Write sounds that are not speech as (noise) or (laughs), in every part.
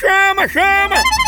Chama, chama!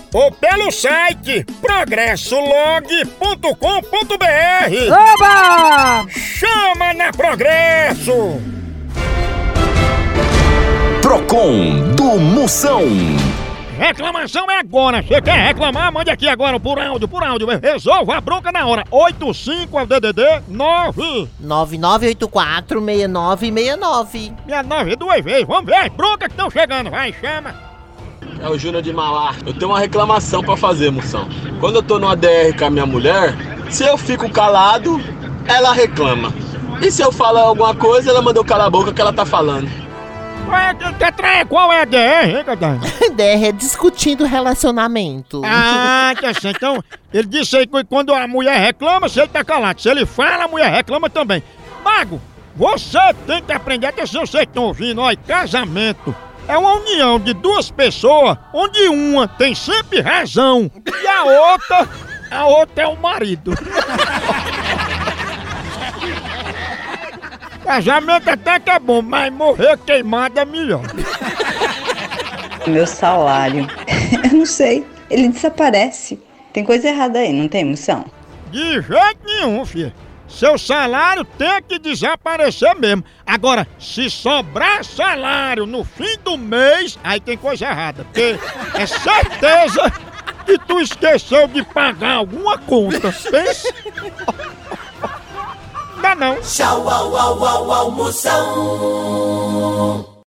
ou pelo site progressolog.com.br. Oba! Chama na Progresso! Procon do Moção. Reclamação é agora. Você quer reclamar? Mande aqui agora por áudio, por áudio. Resolva a bronca na hora. 85 é o DDD 9. 9984-6969. Minha 9 duas vezes. Vamos ver as broncas que estão chegando. Vai, chama. É o Júnior de Malá. Eu tenho uma reclamação pra fazer, moção. Quando eu tô no ADR com a minha mulher, se eu fico calado, ela reclama. E se eu falar alguma coisa, ela manda eu calar a boca que ela tá falando. Qual é? Qual é a DR, hein, Catarina? (laughs) DR é discutindo relacionamento. Ah, que (laughs) assim. Então, ele disse aí que quando a mulher reclama, se ele tá calado. Se ele fala, a mulher reclama também. Mago, você tem que aprender, atenção, vocês estão ouvindo, ó, casamento é uma união de duas pessoas, onde uma tem sempre razão e a outra, a outra é o marido. (laughs) Casamento até que é bom, mas morrer queimado é melhor. Meu salário. (laughs) Eu não sei. Ele desaparece. Tem coisa errada aí, não tem emoção? De jeito nenhum, filho. Seu salário tem que desaparecer mesmo. Agora, se sobrar salário no fim do mês, aí tem coisa errada. Porque é certeza que tu esqueceu de pagar alguma conta. Pensa? Não, não. Tchau, au, au, au, au, Moção.